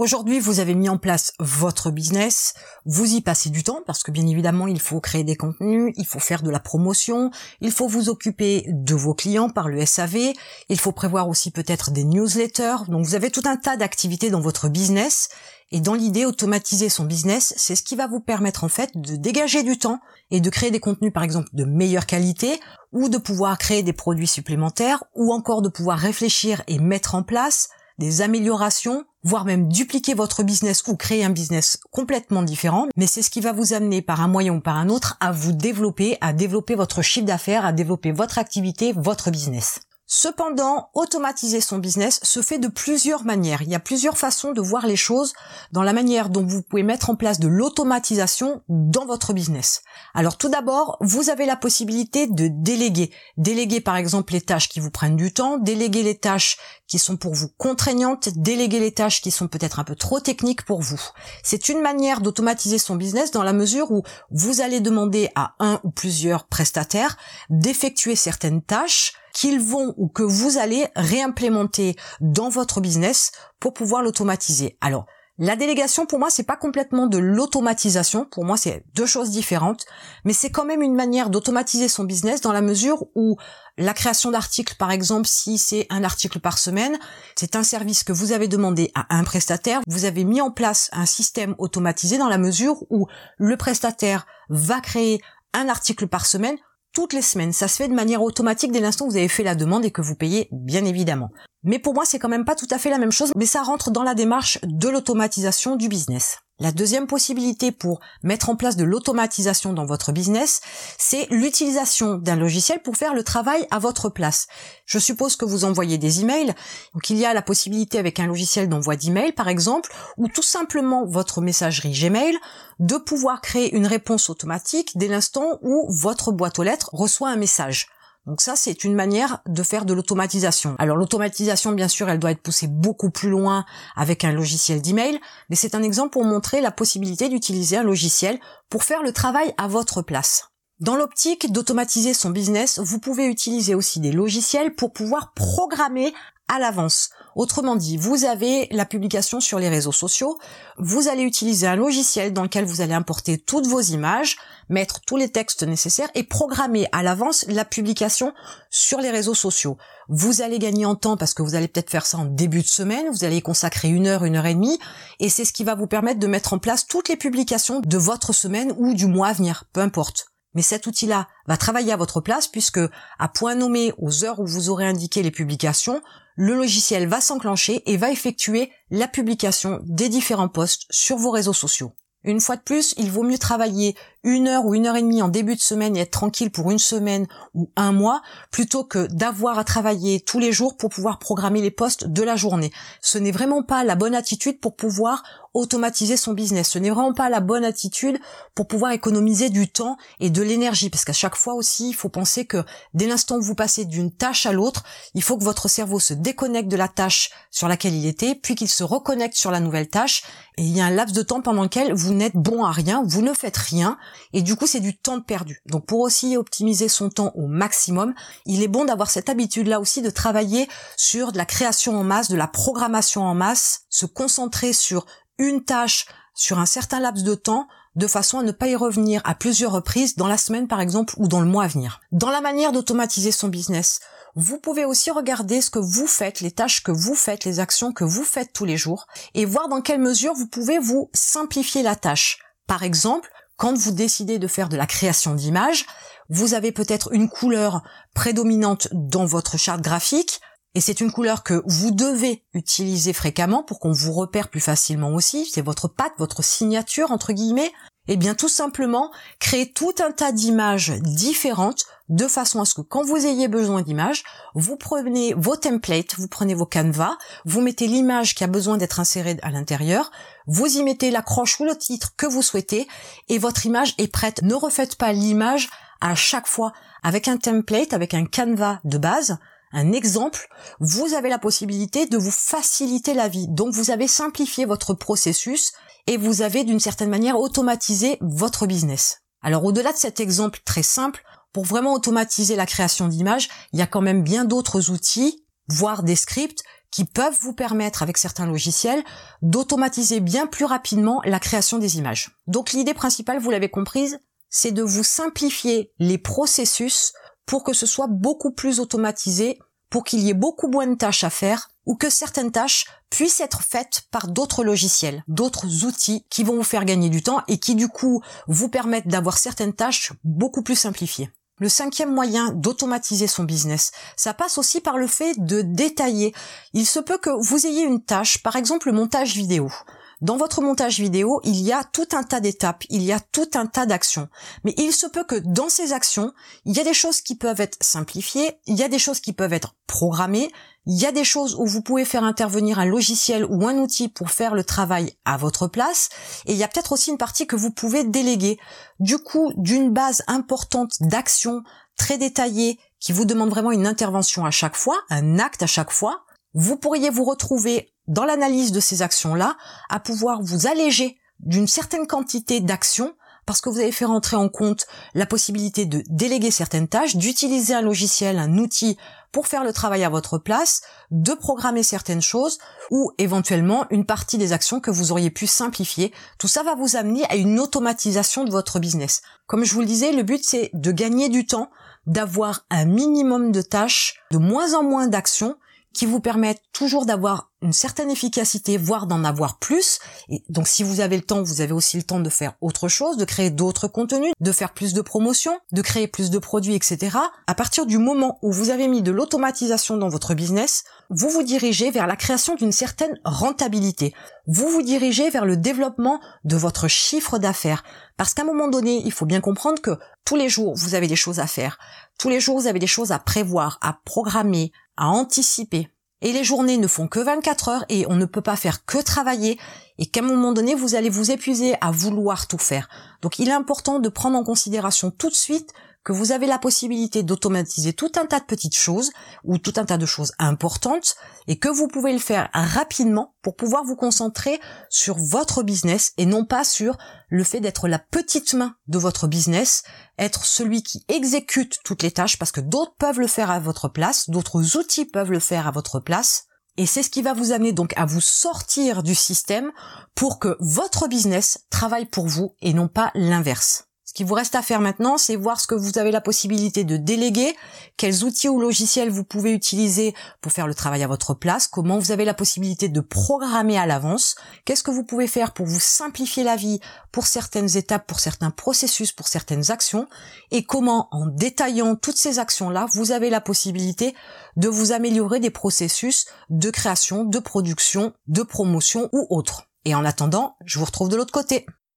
Aujourd'hui, vous avez mis en place votre business, vous y passez du temps parce que bien évidemment, il faut créer des contenus, il faut faire de la promotion, il faut vous occuper de vos clients par le SAV, il faut prévoir aussi peut-être des newsletters. Donc vous avez tout un tas d'activités dans votre business et dans l'idée, automatiser son business, c'est ce qui va vous permettre en fait de dégager du temps et de créer des contenus par exemple de meilleure qualité ou de pouvoir créer des produits supplémentaires ou encore de pouvoir réfléchir et mettre en place des améliorations, voire même dupliquer votre business ou créer un business complètement différent, mais c'est ce qui va vous amener par un moyen ou par un autre à vous développer, à développer votre chiffre d'affaires, à développer votre activité, votre business. Cependant, automatiser son business se fait de plusieurs manières. Il y a plusieurs façons de voir les choses dans la manière dont vous pouvez mettre en place de l'automatisation dans votre business. Alors tout d'abord, vous avez la possibilité de déléguer. Déléguer par exemple les tâches qui vous prennent du temps, déléguer les tâches qui sont pour vous contraignantes, déléguer les tâches qui sont peut-être un peu trop techniques pour vous. C'est une manière d'automatiser son business dans la mesure où vous allez demander à un ou plusieurs prestataires d'effectuer certaines tâches qu'ils vont ou que vous allez réimplémenter dans votre business pour pouvoir l'automatiser. Alors, la délégation, pour moi, c'est pas complètement de l'automatisation. Pour moi, c'est deux choses différentes. Mais c'est quand même une manière d'automatiser son business dans la mesure où la création d'articles, par exemple, si c'est un article par semaine, c'est un service que vous avez demandé à un prestataire. Vous avez mis en place un système automatisé dans la mesure où le prestataire va créer un article par semaine toutes les semaines. Ça se fait de manière automatique dès l'instant où vous avez fait la demande et que vous payez, bien évidemment. Mais pour moi, c'est quand même pas tout à fait la même chose, mais ça rentre dans la démarche de l'automatisation du business. La deuxième possibilité pour mettre en place de l'automatisation dans votre business, c'est l'utilisation d'un logiciel pour faire le travail à votre place. Je suppose que vous envoyez des emails, donc il y a la possibilité avec un logiciel d'envoi d'email par exemple, ou tout simplement votre messagerie Gmail, de pouvoir créer une réponse automatique dès l'instant où votre boîte aux lettres reçoit un message. Donc ça, c'est une manière de faire de l'automatisation. Alors l'automatisation, bien sûr, elle doit être poussée beaucoup plus loin avec un logiciel d'email, mais c'est un exemple pour montrer la possibilité d'utiliser un logiciel pour faire le travail à votre place. Dans l'optique d'automatiser son business, vous pouvez utiliser aussi des logiciels pour pouvoir programmer à l'avance. Autrement dit, vous avez la publication sur les réseaux sociaux, vous allez utiliser un logiciel dans lequel vous allez importer toutes vos images, mettre tous les textes nécessaires et programmer à l'avance la publication sur les réseaux sociaux. Vous allez gagner en temps parce que vous allez peut-être faire ça en début de semaine, vous allez consacrer une heure, une heure et demie, et c'est ce qui va vous permettre de mettre en place toutes les publications de votre semaine ou du mois à venir, peu importe. Mais cet outil-là va travailler à votre place puisque, à point nommé aux heures où vous aurez indiqué les publications, le logiciel va s'enclencher et va effectuer la publication des différents posts sur vos réseaux sociaux. Une fois de plus, il vaut mieux travailler une heure ou une heure et demie en début de semaine et être tranquille pour une semaine ou un mois, plutôt que d'avoir à travailler tous les jours pour pouvoir programmer les postes de la journée. Ce n'est vraiment pas la bonne attitude pour pouvoir automatiser son business. Ce n'est vraiment pas la bonne attitude pour pouvoir économiser du temps et de l'énergie. Parce qu'à chaque fois aussi, il faut penser que dès l'instant où vous passez d'une tâche à l'autre, il faut que votre cerveau se déconnecte de la tâche sur laquelle il était, puis qu'il se reconnecte sur la nouvelle tâche. Et il y a un laps de temps pendant lequel vous n'êtes bon à rien, vous ne faites rien, et du coup c'est du temps perdu. Donc pour aussi optimiser son temps au maximum, il est bon d'avoir cette habitude-là aussi de travailler sur de la création en masse, de la programmation en masse, se concentrer sur une tâche sur un certain laps de temps de façon à ne pas y revenir à plusieurs reprises dans la semaine par exemple ou dans le mois à venir. Dans la manière d'automatiser son business, vous pouvez aussi regarder ce que vous faites, les tâches que vous faites, les actions que vous faites tous les jours et voir dans quelle mesure vous pouvez vous simplifier la tâche. Par exemple, quand vous décidez de faire de la création d'images, vous avez peut-être une couleur prédominante dans votre charte graphique, et c'est une couleur que vous devez utiliser fréquemment pour qu'on vous repère plus facilement aussi, c'est votre patte, votre signature entre guillemets, eh bien tout simplement créer tout un tas d'images différentes de façon à ce que quand vous ayez besoin d'images, vous prenez vos templates, vous prenez vos canevas, vous mettez l'image qui a besoin d'être insérée à l'intérieur, vous y mettez l'accroche ou le titre que vous souhaitez et votre image est prête. Ne refaites pas l'image à chaque fois avec un template, avec un canevas de base un exemple, vous avez la possibilité de vous faciliter la vie. Donc vous avez simplifié votre processus et vous avez d'une certaine manière automatisé votre business. Alors au-delà de cet exemple très simple, pour vraiment automatiser la création d'images, il y a quand même bien d'autres outils, voire des scripts, qui peuvent vous permettre avec certains logiciels d'automatiser bien plus rapidement la création des images. Donc l'idée principale, vous l'avez comprise, c'est de vous simplifier les processus pour que ce soit beaucoup plus automatisé, pour qu'il y ait beaucoup moins de tâches à faire ou que certaines tâches puissent être faites par d'autres logiciels, d'autres outils qui vont vous faire gagner du temps et qui du coup vous permettent d'avoir certaines tâches beaucoup plus simplifiées. Le cinquième moyen d'automatiser son business, ça passe aussi par le fait de détailler. Il se peut que vous ayez une tâche, par exemple le montage vidéo. Dans votre montage vidéo, il y a tout un tas d'étapes, il y a tout un tas d'actions. Mais il se peut que dans ces actions, il y a des choses qui peuvent être simplifiées, il y a des choses qui peuvent être programmées, il y a des choses où vous pouvez faire intervenir un logiciel ou un outil pour faire le travail à votre place, et il y a peut-être aussi une partie que vous pouvez déléguer. Du coup, d'une base importante d'actions très détaillées qui vous demande vraiment une intervention à chaque fois, un acte à chaque fois, vous pourriez vous retrouver dans l'analyse de ces actions-là, à pouvoir vous alléger d'une certaine quantité d'actions parce que vous avez fait rentrer en compte la possibilité de déléguer certaines tâches, d'utiliser un logiciel, un outil pour faire le travail à votre place, de programmer certaines choses ou éventuellement une partie des actions que vous auriez pu simplifier. Tout ça va vous amener à une automatisation de votre business. Comme je vous le disais, le but c'est de gagner du temps, d'avoir un minimum de tâches, de moins en moins d'actions qui vous permettent toujours d'avoir une certaine efficacité, voire d'en avoir plus. Et donc si vous avez le temps, vous avez aussi le temps de faire autre chose, de créer d'autres contenus, de faire plus de promotions, de créer plus de produits, etc. À partir du moment où vous avez mis de l'automatisation dans votre business, vous vous dirigez vers la création d'une certaine rentabilité. Vous vous dirigez vers le développement de votre chiffre d'affaires. Parce qu'à un moment donné, il faut bien comprendre que tous les jours, vous avez des choses à faire. Tous les jours, vous avez des choses à prévoir, à programmer, à anticiper. Et les journées ne font que 24 heures et on ne peut pas faire que travailler et qu'à un moment donné, vous allez vous épuiser à vouloir tout faire. Donc il est important de prendre en considération tout de suite que vous avez la possibilité d'automatiser tout un tas de petites choses ou tout un tas de choses importantes et que vous pouvez le faire rapidement pour pouvoir vous concentrer sur votre business et non pas sur le fait d'être la petite main de votre business, être celui qui exécute toutes les tâches parce que d'autres peuvent le faire à votre place, d'autres outils peuvent le faire à votre place. Et c'est ce qui va vous amener donc à vous sortir du système pour que votre business travaille pour vous et non pas l'inverse. Ce qui vous reste à faire maintenant, c'est voir ce que vous avez la possibilité de déléguer, quels outils ou logiciels vous pouvez utiliser pour faire le travail à votre place, comment vous avez la possibilité de programmer à l'avance, qu'est-ce que vous pouvez faire pour vous simplifier la vie pour certaines étapes, pour certains processus, pour certaines actions, et comment en détaillant toutes ces actions-là, vous avez la possibilité de vous améliorer des processus de création, de production, de promotion ou autres. Et en attendant, je vous retrouve de l'autre côté.